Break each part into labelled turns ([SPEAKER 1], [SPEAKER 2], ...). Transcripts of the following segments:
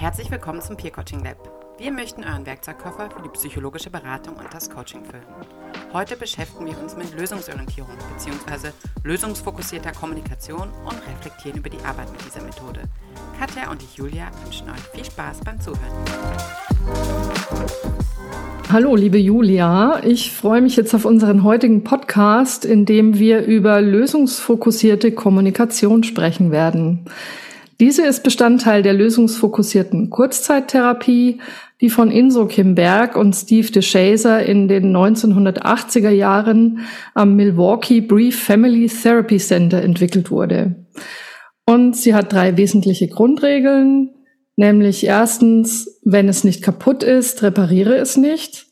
[SPEAKER 1] Herzlich willkommen zum Peer Coaching Lab. Wir möchten euren Werkzeugkoffer für die psychologische Beratung und das Coaching füllen. Heute beschäftigen wir uns mit Lösungsorientierung bzw. lösungsfokussierter Kommunikation und reflektieren über die Arbeit mit dieser Methode. Katja und ich Julia wünschen euch viel Spaß beim Zuhören.
[SPEAKER 2] Hallo, liebe Julia. Ich freue mich jetzt auf unseren heutigen Podcast, in dem wir über lösungsfokussierte Kommunikation sprechen werden. Diese ist Bestandteil der lösungsfokussierten Kurzzeittherapie, die von Inso Kim Berg und Steve DeShazer in den 1980er Jahren am Milwaukee Brief Family Therapy Center entwickelt wurde. Und sie hat drei wesentliche Grundregeln, nämlich erstens, wenn es nicht kaputt ist, repariere es nicht.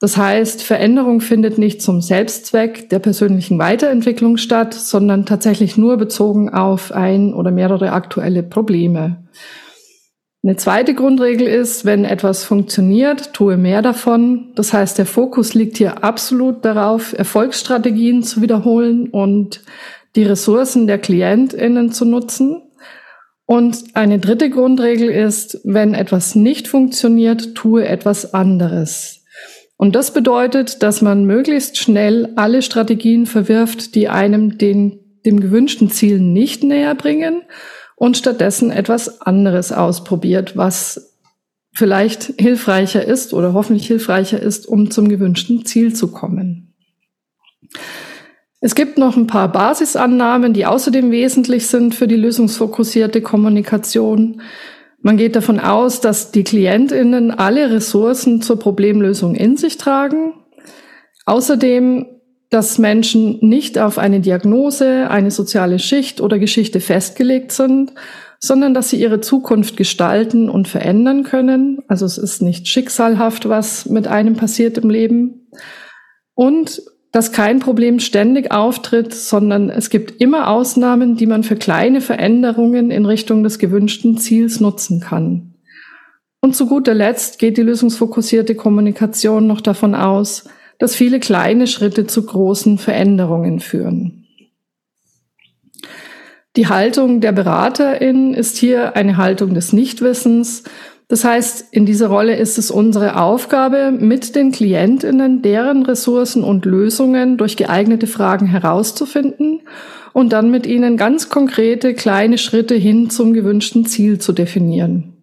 [SPEAKER 2] Das heißt, Veränderung findet nicht zum Selbstzweck der persönlichen Weiterentwicklung statt, sondern tatsächlich nur bezogen auf ein oder mehrere aktuelle Probleme. Eine zweite Grundregel ist, wenn etwas funktioniert, tue mehr davon. Das heißt, der Fokus liegt hier absolut darauf, Erfolgsstrategien zu wiederholen und die Ressourcen der KlientInnen zu nutzen. Und eine dritte Grundregel ist, wenn etwas nicht funktioniert, tue etwas anderes. Und das bedeutet, dass man möglichst schnell alle Strategien verwirft, die einem den, dem gewünschten Ziel nicht näher bringen und stattdessen etwas anderes ausprobiert, was vielleicht hilfreicher ist oder hoffentlich hilfreicher ist, um zum gewünschten Ziel zu kommen. Es gibt noch ein paar Basisannahmen, die außerdem wesentlich sind für die lösungsfokussierte Kommunikation. Man geht davon aus, dass die Klientinnen alle Ressourcen zur Problemlösung in sich tragen. Außerdem, dass Menschen nicht auf eine Diagnose, eine soziale Schicht oder Geschichte festgelegt sind, sondern dass sie ihre Zukunft gestalten und verändern können. Also es ist nicht schicksalhaft, was mit einem passiert im Leben. Und dass kein Problem ständig auftritt, sondern es gibt immer Ausnahmen, die man für kleine Veränderungen in Richtung des gewünschten Ziels nutzen kann. Und zu guter Letzt geht die lösungsfokussierte Kommunikation noch davon aus, dass viele kleine Schritte zu großen Veränderungen führen. Die Haltung der Beraterin ist hier eine Haltung des Nichtwissens das heißt, in dieser Rolle ist es unsere Aufgabe, mit den Klientinnen deren Ressourcen und Lösungen durch geeignete Fragen herauszufinden und dann mit ihnen ganz konkrete kleine Schritte hin zum gewünschten Ziel zu definieren.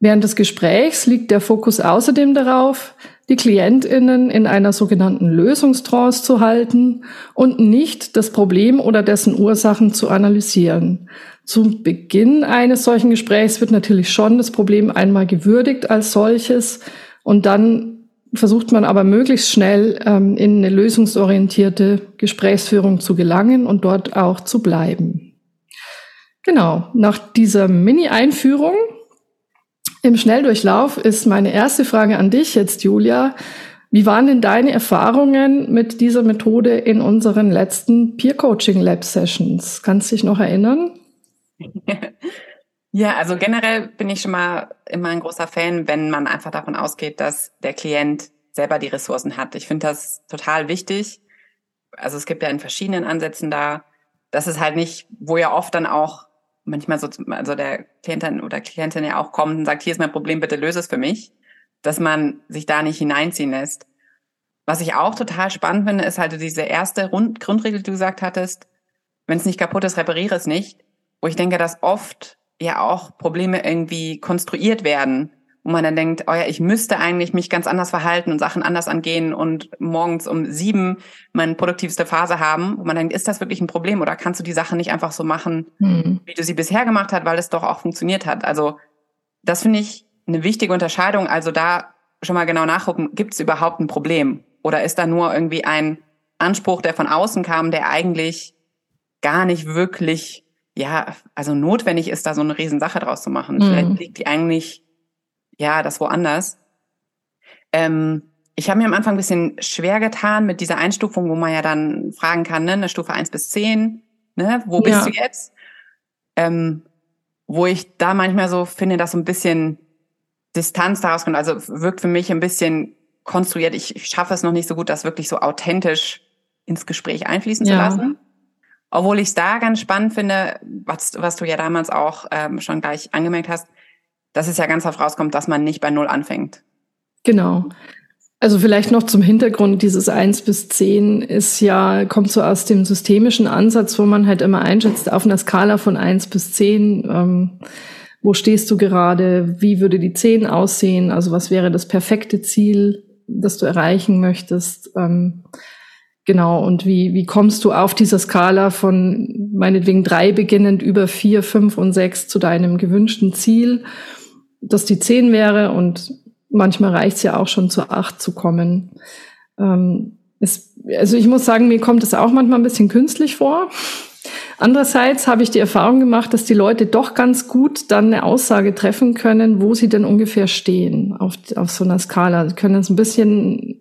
[SPEAKER 2] Während des Gesprächs liegt der Fokus außerdem darauf, die Klientinnen in einer sogenannten Lösungstrance zu halten und nicht das Problem oder dessen Ursachen zu analysieren. Zu Beginn eines solchen Gesprächs wird natürlich schon das Problem einmal gewürdigt als solches und dann versucht man aber möglichst schnell ähm, in eine lösungsorientierte Gesprächsführung zu gelangen und dort auch zu bleiben. Genau, nach dieser Mini-Einführung im Schnelldurchlauf ist meine erste Frage an dich jetzt, Julia. Wie waren denn deine Erfahrungen mit dieser Methode in unseren letzten Peer Coaching Lab Sessions? Kannst dich noch erinnern?
[SPEAKER 1] Ja, also generell bin ich schon mal immer ein großer Fan, wenn man einfach davon ausgeht, dass der Klient selber die Ressourcen hat. Ich finde das total wichtig. Also es gibt ja in verschiedenen Ansätzen da, dass es halt nicht, wo ja oft dann auch manchmal so, also der Klientin oder Klientin ja auch kommt und sagt, hier ist mein Problem, bitte löse es für mich, dass man sich da nicht hineinziehen lässt. Was ich auch total spannend finde, ist halt diese erste Grund Grundregel, die du gesagt hattest, wenn es nicht kaputt ist, repariere es nicht. Wo ich denke, dass oft ja auch Probleme irgendwie konstruiert werden wo man dann denkt, oh ja, ich müsste eigentlich mich ganz anders verhalten und Sachen anders angehen und morgens um sieben meine produktivste Phase haben, wo man denkt, ist das wirklich ein Problem oder kannst du die Sachen nicht einfach so machen, mhm. wie du sie bisher gemacht hast, weil es doch auch funktioniert hat? Also das finde ich eine wichtige Unterscheidung. Also da schon mal genau nachgucken, gibt es überhaupt ein Problem? Oder ist da nur irgendwie ein Anspruch, der von außen kam, der eigentlich gar nicht wirklich, ja, also notwendig ist, da so eine Riesensache draus zu machen. Mhm. Vielleicht liegt die eigentlich ja, das woanders. Ähm, ich habe mir am Anfang ein bisschen schwer getan mit dieser Einstufung, wo man ja dann fragen kann, ne, eine Stufe eins bis zehn, ne, wo bist ja. du jetzt? Ähm, wo ich da manchmal so finde, dass so ein bisschen Distanz daraus kommt. Also wirkt für mich ein bisschen konstruiert. Ich, ich schaffe es noch nicht so gut, das wirklich so authentisch ins Gespräch einfließen ja. zu lassen. Obwohl ich es da ganz spannend finde, was, was du ja damals auch ähm, schon gleich angemerkt hast, dass es ja ganz oft rauskommt, dass man nicht bei Null anfängt.
[SPEAKER 2] Genau. Also vielleicht noch zum Hintergrund, dieses eins bis zehn ist ja, kommt so aus dem systemischen Ansatz, wo man halt immer einschätzt, auf einer Skala von eins bis zehn, ähm, wo stehst du gerade, wie würde die zehn aussehen, also was wäre das perfekte Ziel, das du erreichen möchtest. Ähm, genau, und wie, wie kommst du auf dieser Skala von meinetwegen drei beginnend über vier, fünf und sechs zu deinem gewünschten Ziel, das die zehn wäre und manchmal reicht es ja auch schon zur acht zu kommen. Ähm, es, also ich muss sagen, mir kommt es auch manchmal ein bisschen künstlich vor. Andererseits habe ich die Erfahrung gemacht, dass die Leute doch ganz gut dann eine Aussage treffen können, wo sie denn ungefähr stehen auf, auf so einer Skala. Sie können es ein bisschen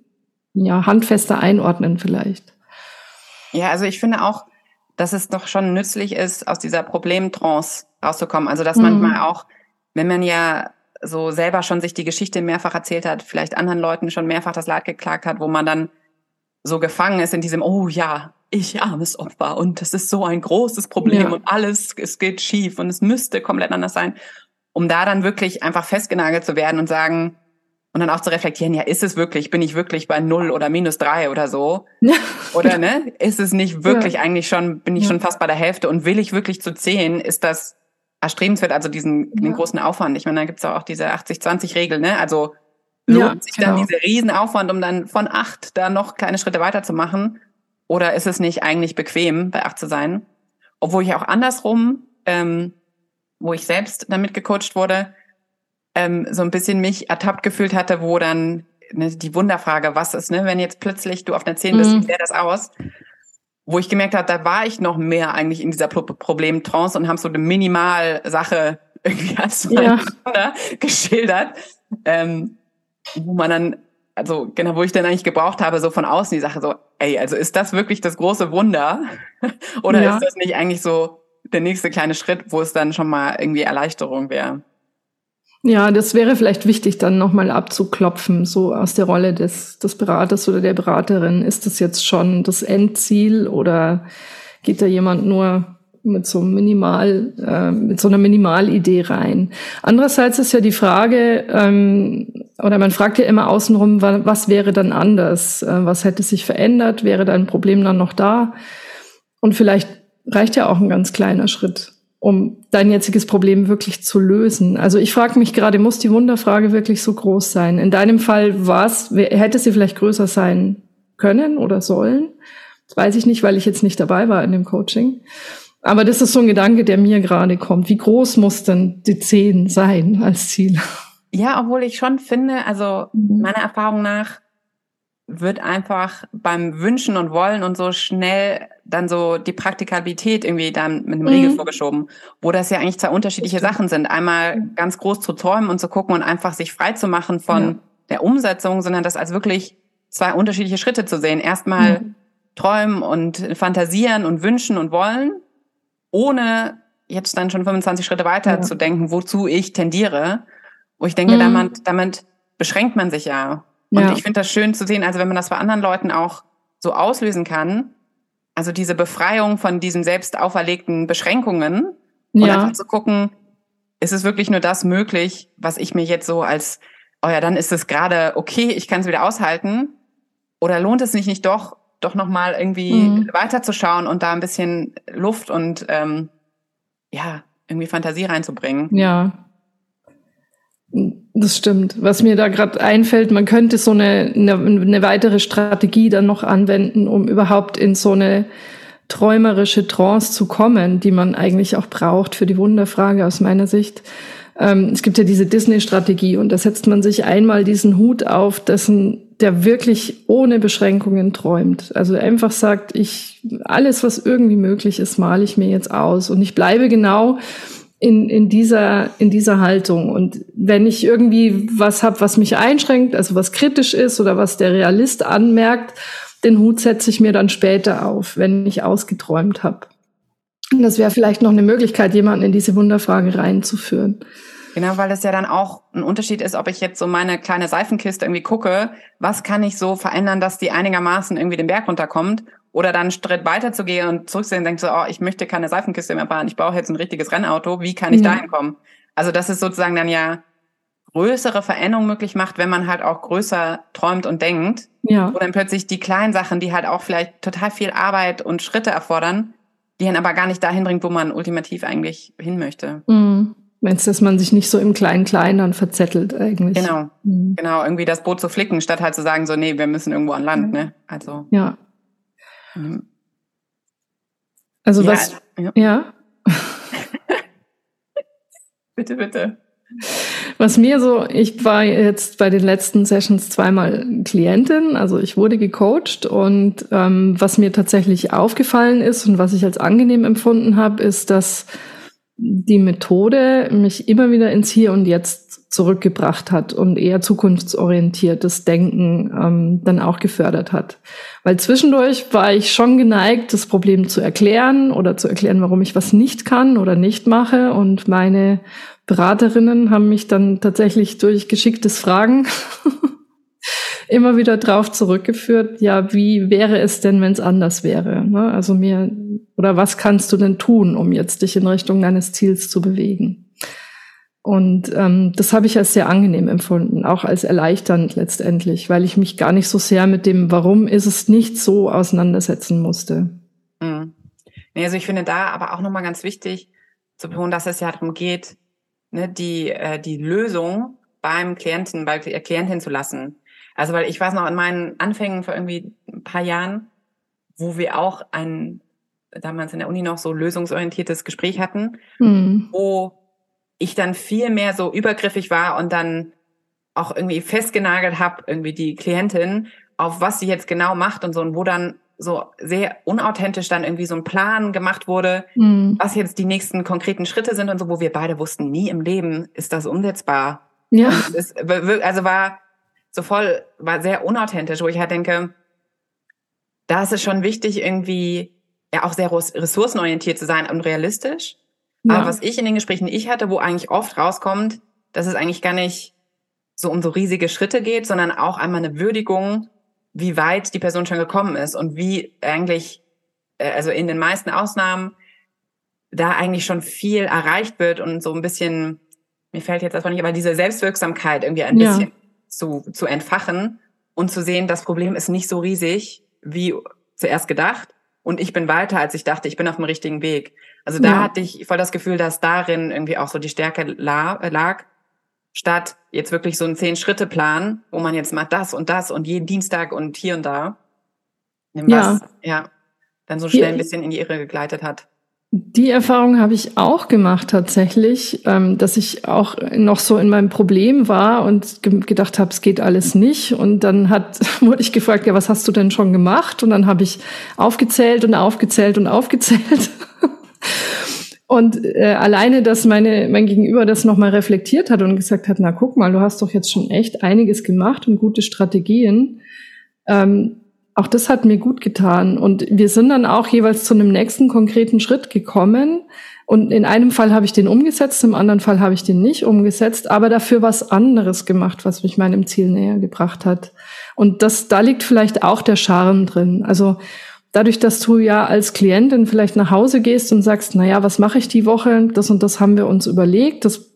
[SPEAKER 2] ja, handfester einordnen vielleicht.
[SPEAKER 1] Ja, also ich finde auch, dass es doch schon nützlich ist, aus dieser Problemtrance rauszukommen. Also dass mhm. manchmal auch, wenn man ja so selber schon sich die Geschichte mehrfach erzählt hat, vielleicht anderen Leuten schon mehrfach das Leid geklagt hat, wo man dann so gefangen ist in diesem, oh ja, ich armes Opfer und es ist so ein großes Problem ja. und alles, es geht schief und es müsste komplett anders sein, um da dann wirklich einfach festgenagelt zu werden und sagen, und dann auch zu reflektieren, ja, ist es wirklich, bin ich wirklich bei null oder minus drei oder so? oder ne? Ist es nicht wirklich ja. eigentlich schon, bin ich ja. schon fast bei der Hälfte und will ich wirklich zu zehn? Ist das erstrebenswert, also diesen ja. den großen Aufwand. Ich meine, da gibt's auch diese 80-20-Regel, ne? Also lohnt sich dann genau. dieser Riesenaufwand, um dann von acht da noch kleine Schritte weiterzumachen? Oder ist es nicht eigentlich bequem, bei acht zu sein? Obwohl ich auch andersrum, ähm, wo ich selbst damit gecoacht wurde, ähm, so ein bisschen mich ertappt gefühlt hatte, wo dann ne, die Wunderfrage, was ist, ne, wenn jetzt plötzlich du auf einer 10 bist, mhm. wie sähe das aus? wo ich gemerkt habe, da war ich noch mehr eigentlich in dieser Pro Problemtrance und haben so eine Minimalsache irgendwie als ja. geschildert, ähm, wo man dann, also genau, wo ich dann eigentlich gebraucht habe, so von außen die Sache so, ey, also ist das wirklich das große Wunder? Oder ja. ist das nicht eigentlich so der nächste kleine Schritt, wo es dann schon mal irgendwie Erleichterung wäre?
[SPEAKER 2] Ja, das wäre vielleicht wichtig, dann nochmal abzuklopfen, so aus der Rolle des, des Beraters oder der Beraterin. Ist das jetzt schon das Endziel oder geht da jemand nur mit so Minimal, äh, mit so einer Minimalidee rein? Andererseits ist ja die Frage, ähm, oder man fragt ja immer außenrum, was wäre dann anders? Äh, was hätte sich verändert? Wäre dein Problem dann noch da? Und vielleicht reicht ja auch ein ganz kleiner Schritt um dein jetziges Problem wirklich zu lösen. Also ich frage mich gerade, muss die Wunderfrage wirklich so groß sein? In deinem Fall was hätte sie vielleicht größer sein können oder sollen? Das weiß ich nicht, weil ich jetzt nicht dabei war in dem Coaching. Aber das ist so ein Gedanke, der mir gerade kommt. Wie groß muss denn die 10 sein als Ziel?
[SPEAKER 1] Ja, obwohl ich schon finde, also mhm. meiner Erfahrung nach, wird einfach beim Wünschen und Wollen und so schnell dann so die Praktikabilität irgendwie dann mit einem Riegel mhm. vorgeschoben, wo das ja eigentlich zwei unterschiedliche Sachen sind. Einmal ganz groß zu träumen und zu gucken und einfach sich frei zu machen von ja. der Umsetzung, sondern das als wirklich zwei unterschiedliche Schritte zu sehen. Erstmal mhm. träumen und fantasieren und wünschen und wollen, ohne jetzt dann schon 25 Schritte weiter ja. zu denken, wozu ich tendiere. Wo ich denke, mhm. damit, damit beschränkt man sich ja und ja. ich finde das schön zu sehen, also wenn man das bei anderen Leuten auch so auslösen kann, also diese Befreiung von diesen selbst auferlegten Beschränkungen und ja. einfach zu gucken, ist es wirklich nur das möglich, was ich mir jetzt so als, oh ja, dann ist es gerade okay, ich kann es wieder aushalten. Oder lohnt es sich nicht doch, doch nochmal irgendwie mhm. weiterzuschauen und da ein bisschen Luft und ähm, ja, irgendwie Fantasie reinzubringen?
[SPEAKER 2] Ja, das stimmt. Was mir da gerade einfällt, man könnte so eine, eine, eine weitere Strategie dann noch anwenden, um überhaupt in so eine träumerische Trance zu kommen, die man eigentlich auch braucht für die Wunderfrage aus meiner Sicht. Ähm, es gibt ja diese Disney-Strategie und da setzt man sich einmal diesen Hut auf, dessen der wirklich ohne Beschränkungen träumt. Also einfach sagt, ich alles, was irgendwie möglich ist, male ich mir jetzt aus und ich bleibe genau in, in, dieser, in dieser Haltung. Und wenn ich irgendwie was habe, was mich einschränkt, also was kritisch ist oder was der Realist anmerkt, den Hut setze ich mir dann später auf, wenn ich ausgeträumt habe. Und das wäre vielleicht noch eine Möglichkeit, jemanden in diese Wunderfrage reinzuführen.
[SPEAKER 1] Genau, weil es ja dann auch ein Unterschied ist, ob ich jetzt so meine kleine Seifenkiste irgendwie gucke, was kann ich so verändern, dass die einigermaßen irgendwie den Berg runterkommt oder dann einen Schritt weiter zu gehen und zurückzusehen und denke so, oh, ich möchte keine Seifenkiste mehr fahren, ich brauche jetzt ein richtiges Rennauto, wie kann ich ja. dahin kommen? Also das ist sozusagen dann ja größere Veränderung möglich macht, wenn man halt auch größer träumt und denkt.
[SPEAKER 2] Ja.
[SPEAKER 1] Wo dann plötzlich die kleinen Sachen, die halt auch vielleicht total viel Arbeit und Schritte erfordern, die dann aber gar nicht dahin bringt, wo man ultimativ eigentlich hin möchte.
[SPEAKER 2] Mhm. Meinst du, dass man sich nicht so im Kleinen-Kleinen dann verzettelt eigentlich?
[SPEAKER 1] Genau. Mhm. Genau, irgendwie das Boot zu flicken, statt halt zu sagen, so, nee, wir müssen irgendwo an Land, ne? Also.
[SPEAKER 2] Ja. Also ja, was, ja. ja.
[SPEAKER 1] bitte, bitte.
[SPEAKER 2] Was mir so, ich war jetzt bei den letzten Sessions zweimal Klientin, also ich wurde gecoacht und ähm, was mir tatsächlich aufgefallen ist und was ich als angenehm empfunden habe, ist, dass die Methode mich immer wieder ins Hier und Jetzt zurückgebracht hat und eher zukunftsorientiertes Denken ähm, dann auch gefördert hat. Weil zwischendurch war ich schon geneigt, das Problem zu erklären oder zu erklären, warum ich was nicht kann oder nicht mache. Und meine Beraterinnen haben mich dann tatsächlich durch geschicktes Fragen immer wieder drauf zurückgeführt, ja, wie wäre es denn, wenn es anders wäre? Ne? Also mir, oder was kannst du denn tun, um jetzt dich in Richtung deines Ziels zu bewegen? Und ähm, das habe ich als sehr angenehm empfunden, auch als erleichternd letztendlich, weil ich mich gar nicht so sehr mit dem, warum ist es nicht so auseinandersetzen musste.
[SPEAKER 1] Mhm. Nee, also ich finde da aber auch nochmal ganz wichtig zu betonen, dass es ja darum geht, ne, die, äh, die Lösung beim Klienten, bei der Klientin zu lassen. Also weil ich weiß noch in meinen Anfängen vor irgendwie ein paar Jahren, wo wir auch ein damals in der Uni noch so lösungsorientiertes Gespräch hatten, mhm. wo ich dann viel mehr so übergriffig war und dann auch irgendwie festgenagelt habe, irgendwie die Klientin, auf was sie jetzt genau macht und so, und wo dann so sehr unauthentisch dann irgendwie so ein Plan gemacht wurde, mhm. was jetzt die nächsten konkreten Schritte sind und so, wo wir beide wussten, nie im Leben ist das umsetzbar.
[SPEAKER 2] Ja.
[SPEAKER 1] Es, also war so voll, war sehr unauthentisch, wo ich halt denke, da ist es schon wichtig, irgendwie ja auch sehr ressourcenorientiert zu sein und realistisch. Ja. Aber was ich in den Gesprächen ich hatte, wo eigentlich oft rauskommt, dass es eigentlich gar nicht so um so riesige Schritte geht, sondern auch einmal eine Würdigung, wie weit die Person schon gekommen ist und wie eigentlich, äh, also in den meisten Ausnahmen, da eigentlich schon viel erreicht wird und so ein bisschen, mir fällt jetzt das nicht, aber diese Selbstwirksamkeit irgendwie ein ja. bisschen zu, zu entfachen und zu sehen, das Problem ist nicht so riesig wie zuerst gedacht und ich bin weiter, als ich dachte, ich bin auf dem richtigen Weg. Also da ja. hatte ich voll das Gefühl, dass darin irgendwie auch so die Stärke lag, statt jetzt wirklich so einen Zehn-Schritte-Plan, wo man jetzt macht das und das und jeden Dienstag und hier und da. Was, ja. ja, dann so schnell ein bisschen in die Irre gegleitet hat.
[SPEAKER 2] Die Erfahrung habe ich auch gemacht tatsächlich, ähm, dass ich auch noch so in meinem Problem war und ge gedacht habe, es geht alles nicht. Und dann hat, wurde ich gefragt, ja, was hast du denn schon gemacht? Und dann habe ich aufgezählt und aufgezählt und aufgezählt. und äh, alleine, dass meine, mein Gegenüber das nochmal reflektiert hat und gesagt hat, na guck mal, du hast doch jetzt schon echt einiges gemacht und gute Strategien. Ähm, auch das hat mir gut getan. Und wir sind dann auch jeweils zu einem nächsten konkreten Schritt gekommen. Und in einem Fall habe ich den umgesetzt, im anderen Fall habe ich den nicht umgesetzt, aber dafür was anderes gemacht, was mich meinem Ziel näher gebracht hat. Und das, da liegt vielleicht auch der Charme drin. Also dadurch, dass du ja als Klientin vielleicht nach Hause gehst und sagst, na ja, was mache ich die Woche? Das und das haben wir uns überlegt. Das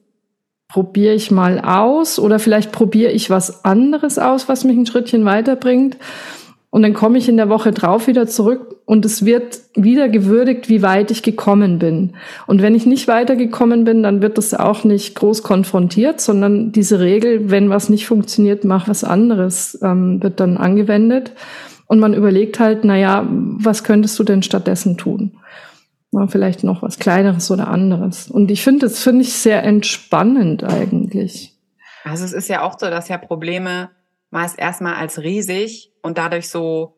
[SPEAKER 2] probiere ich mal aus oder vielleicht probiere ich was anderes aus, was mich ein Schrittchen weiterbringt. Und dann komme ich in der Woche drauf wieder zurück und es wird wieder gewürdigt, wie weit ich gekommen bin. Und wenn ich nicht weitergekommen bin, dann wird das auch nicht groß konfrontiert, sondern diese Regel, wenn was nicht funktioniert, mach was anderes, ähm, wird dann angewendet. Und man überlegt halt, na ja, was könntest du denn stattdessen tun? Na, vielleicht noch was Kleineres oder anderes. Und ich finde, das finde ich sehr entspannend eigentlich.
[SPEAKER 1] Also es ist ja auch so, dass ja Probleme meist erstmal als riesig und dadurch so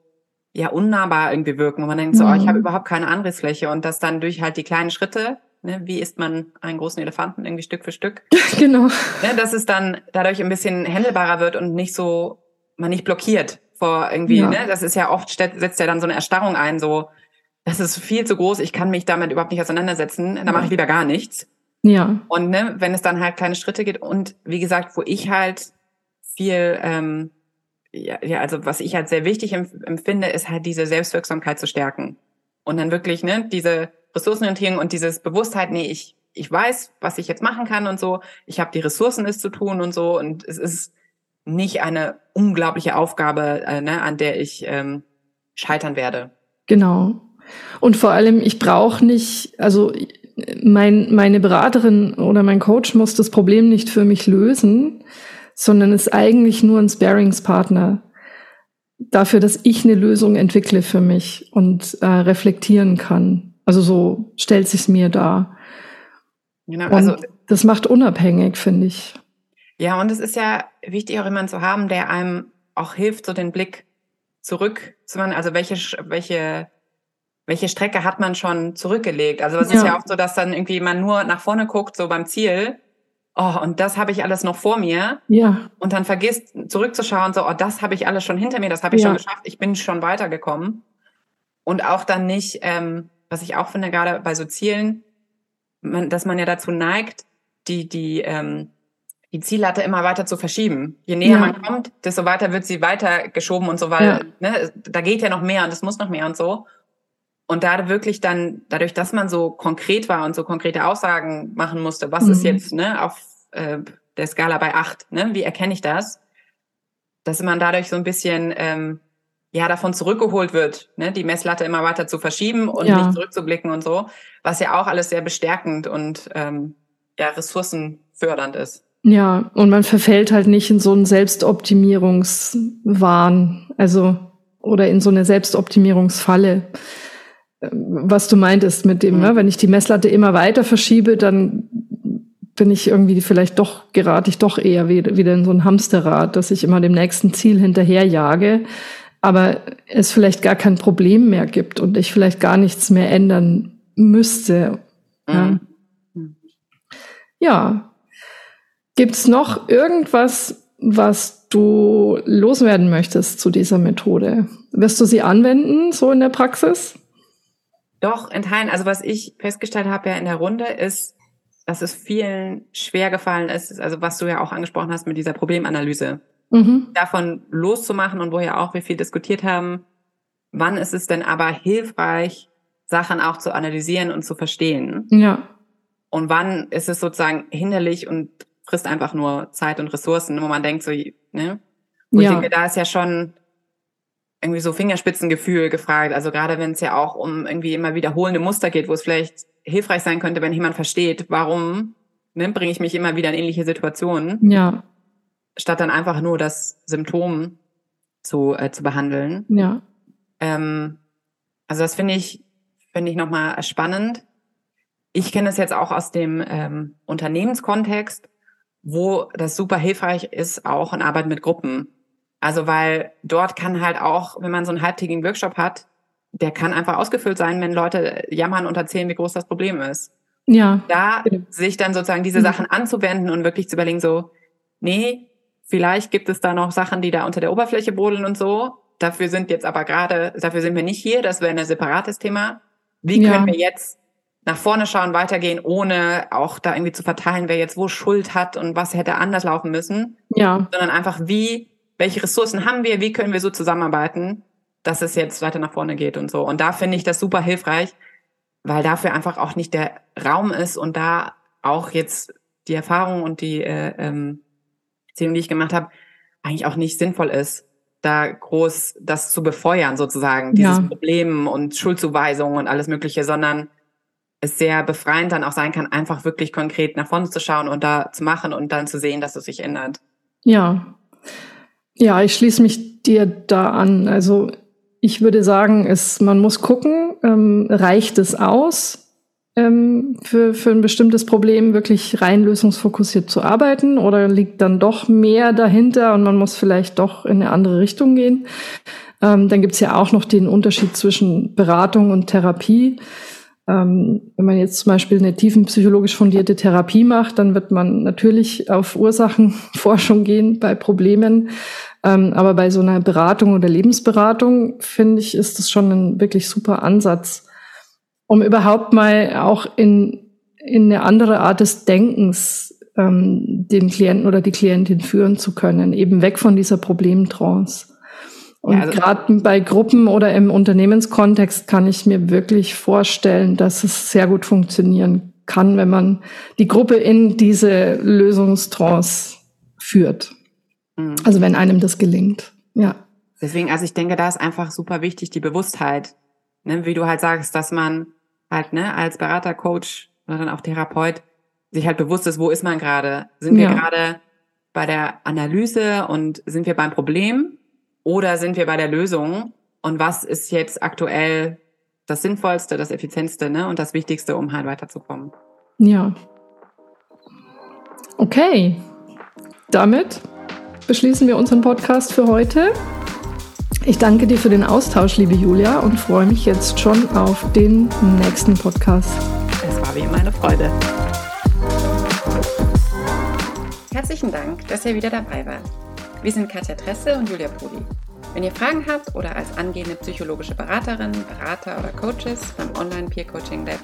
[SPEAKER 1] ja unnahbar irgendwie wirken. Und man denkt so, mhm. oh, ich habe mhm. überhaupt keine Angriffsfläche und das dann durch halt die kleinen Schritte, ne, wie isst man einen großen Elefanten irgendwie Stück für Stück.
[SPEAKER 2] genau.
[SPEAKER 1] Ne, dass es dann dadurch ein bisschen händelbarer wird und nicht so, man nicht blockiert vor irgendwie, ja. ne, das ist ja oft, setzt ja dann so eine Erstarrung ein, so, das ist viel zu groß, ich kann mich damit überhaupt nicht auseinandersetzen, da mache ich lieber gar nichts.
[SPEAKER 2] Ja.
[SPEAKER 1] Und ne, wenn es dann halt kleine Schritte geht und wie gesagt, wo ich halt viel, ähm, ja, ja, also was ich halt sehr wichtig empfinde, ist halt diese Selbstwirksamkeit zu stärken. Und dann wirklich, ne, diese Ressourcenorientierung und dieses Bewusstheit, nee, ich ich weiß, was ich jetzt machen kann und so. Ich habe die Ressourcen, es zu tun und so. Und es ist nicht eine unglaubliche Aufgabe, äh, ne, an der ich ähm, scheitern werde.
[SPEAKER 2] Genau. Und vor allem, ich brauche nicht, also mein, meine Beraterin oder mein Coach muss das Problem nicht für mich lösen, sondern ist eigentlich nur ein Sparingspartner dafür, dass ich eine Lösung entwickle für mich und äh, reflektieren kann. Also so stellt sich's mir dar. Genau, also und das macht unabhängig, finde ich.
[SPEAKER 1] Ja, und es ist ja wichtig, auch jemanden zu haben, der einem auch hilft, so den Blick zurück zu machen. Also welche, welche, welche Strecke hat man schon zurückgelegt? Also es ja. ist ja oft so, dass dann irgendwie man nur nach vorne guckt, so beim Ziel. Oh, und das habe ich alles noch vor mir.
[SPEAKER 2] Ja.
[SPEAKER 1] Und dann vergisst zurückzuschauen, so, oh, das habe ich alles schon hinter mir, das habe ich ja. schon geschafft, ich bin schon weitergekommen. Und auch dann nicht, ähm, was ich auch finde, gerade bei so Zielen, man, dass man ja dazu neigt, die, die, ähm, die Ziellatte immer weiter zu verschieben. Je näher ja. man kommt, desto weiter wird sie weiter geschoben und so weiter. Ja. Ne, da geht ja noch mehr und es muss noch mehr und so. Und da wirklich dann, dadurch, dass man so konkret war und so konkrete Aussagen machen musste, was mhm. ist jetzt ne, auf äh, der Skala bei acht, ne, wie erkenne ich das? Dass man dadurch so ein bisschen ähm, ja davon zurückgeholt wird, ne, die Messlatte immer weiter zu verschieben und ja. nicht zurückzublicken und so, was ja auch alles sehr bestärkend und ähm, ja ressourcenfördernd ist.
[SPEAKER 2] Ja, und man verfällt halt nicht in so einen Selbstoptimierungswahn, also oder in so eine Selbstoptimierungsfalle. Was du meintest mit dem, mhm. ne, wenn ich die Messlatte immer weiter verschiebe, dann bin ich irgendwie vielleicht doch, gerate ich doch eher wieder in so ein Hamsterrad, dass ich immer dem nächsten Ziel hinterherjage, aber es vielleicht gar kein Problem mehr gibt und ich vielleicht gar nichts mehr ändern müsste. Mhm. Ja. ja, Gibt's noch irgendwas, was du loswerden möchtest zu dieser Methode? Wirst du sie anwenden, so in der Praxis?
[SPEAKER 1] Doch, in Teilen. Also was ich festgestellt habe ja in der Runde ist, dass es vielen schwer gefallen ist, also was du ja auch angesprochen hast mit dieser Problemanalyse. Mhm. Davon loszumachen und wo ja auch wir viel diskutiert haben, wann ist es denn aber hilfreich, Sachen auch zu analysieren und zu verstehen?
[SPEAKER 2] Ja.
[SPEAKER 1] Und wann ist es sozusagen hinderlich und frisst einfach nur Zeit und Ressourcen, wo man denkt so, ne? Und ja. ich denke, da ist ja schon irgendwie so Fingerspitzengefühl gefragt. Also gerade wenn es ja auch um irgendwie immer wiederholende Muster geht, wo es vielleicht hilfreich sein könnte, wenn jemand versteht, warum ne, bringe ich mich immer wieder in ähnliche Situationen.
[SPEAKER 2] Ja.
[SPEAKER 1] Statt dann einfach nur das Symptom zu, äh, zu behandeln.
[SPEAKER 2] Ja.
[SPEAKER 1] Ähm, also das finde ich, finde ich nochmal spannend. Ich kenne es jetzt auch aus dem ähm, Unternehmenskontext wo das super hilfreich ist, auch in Arbeit mit Gruppen. Also weil dort kann halt auch, wenn man so einen halbtägigen Workshop hat, der kann einfach ausgefüllt sein, wenn Leute jammern und erzählen, wie groß das Problem ist.
[SPEAKER 2] Ja.
[SPEAKER 1] Da sich dann sozusagen diese mhm. Sachen anzuwenden und wirklich zu überlegen, so, nee, vielleicht gibt es da noch Sachen, die da unter der Oberfläche brodeln und so. Dafür sind jetzt aber gerade, dafür sind wir nicht hier, das wäre ein separates Thema. Wie ja. können wir jetzt nach vorne schauen, weitergehen, ohne auch da irgendwie zu verteilen, wer jetzt wo Schuld hat und was hätte anders laufen müssen.
[SPEAKER 2] Ja.
[SPEAKER 1] Sondern einfach, wie, welche Ressourcen haben wir, wie können wir so zusammenarbeiten, dass es jetzt weiter nach vorne geht und so. Und da finde ich das super hilfreich, weil dafür einfach auch nicht der Raum ist und da auch jetzt die Erfahrung und die äh, ähm, Beziehung, die ich gemacht habe, eigentlich auch nicht sinnvoll ist, da groß das zu befeuern sozusagen, dieses ja. Problem und Schuldzuweisung und alles Mögliche, sondern es sehr befreiend dann auch sein kann, einfach wirklich konkret nach vorne zu schauen und da zu machen und dann zu sehen, dass es sich ändert.
[SPEAKER 2] Ja. Ja, ich schließe mich dir da an. Also ich würde sagen, es, man muss gucken, ähm, reicht es aus, ähm, für, für ein bestimmtes Problem wirklich rein lösungsfokussiert zu arbeiten oder liegt dann doch mehr dahinter und man muss vielleicht doch in eine andere Richtung gehen. Ähm, dann gibt's ja auch noch den Unterschied zwischen Beratung und Therapie. Ähm, wenn man jetzt zum Beispiel eine tiefenpsychologisch fundierte Therapie macht, dann wird man natürlich auf Ursachenforschung gehen bei Problemen. Ähm, aber bei so einer Beratung oder Lebensberatung, finde ich, ist das schon ein wirklich super Ansatz, um überhaupt mal auch in, in eine andere Art des Denkens ähm, den Klienten oder die Klientin führen zu können, eben weg von dieser Problemtrance. Und ja, also gerade bei Gruppen oder im Unternehmenskontext kann ich mir wirklich vorstellen, dass es sehr gut funktionieren kann, wenn man die Gruppe in diese Lösungstrance führt. Mhm. Also wenn einem das gelingt. Ja.
[SPEAKER 1] Deswegen, also ich denke, da ist einfach super wichtig die Bewusstheit, ne? wie du halt sagst, dass man halt ne als Berater, Coach oder dann auch Therapeut sich halt bewusst ist, wo ist man gerade? Sind wir ja. gerade bei der Analyse und sind wir beim Problem oder sind wir bei der Lösung? Und was ist jetzt aktuell das Sinnvollste, das Effizientste ne? und das Wichtigste, um halt weiterzukommen?
[SPEAKER 2] Ja. Okay. Damit beschließen wir unseren Podcast für heute. Ich danke dir für den Austausch, liebe Julia, und freue mich jetzt schon auf den nächsten Podcast.
[SPEAKER 1] Es war wie immer eine Freude. Herzlichen Dank, dass ihr wieder dabei wart. Wir sind Katja Tresse und Julia Pudi. Wenn ihr Fragen habt oder als angehende psychologische Beraterin, Berater oder Coaches beim Online Peer Coaching Lab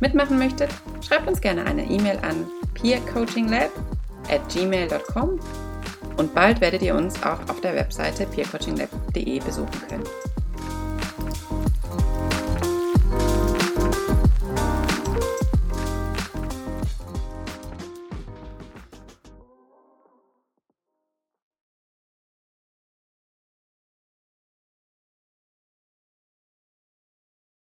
[SPEAKER 1] mitmachen möchtet, schreibt uns gerne eine E-Mail an peercoachinglab at gmail.com und bald werdet ihr uns auch auf der Webseite peercoachinglab.de besuchen können.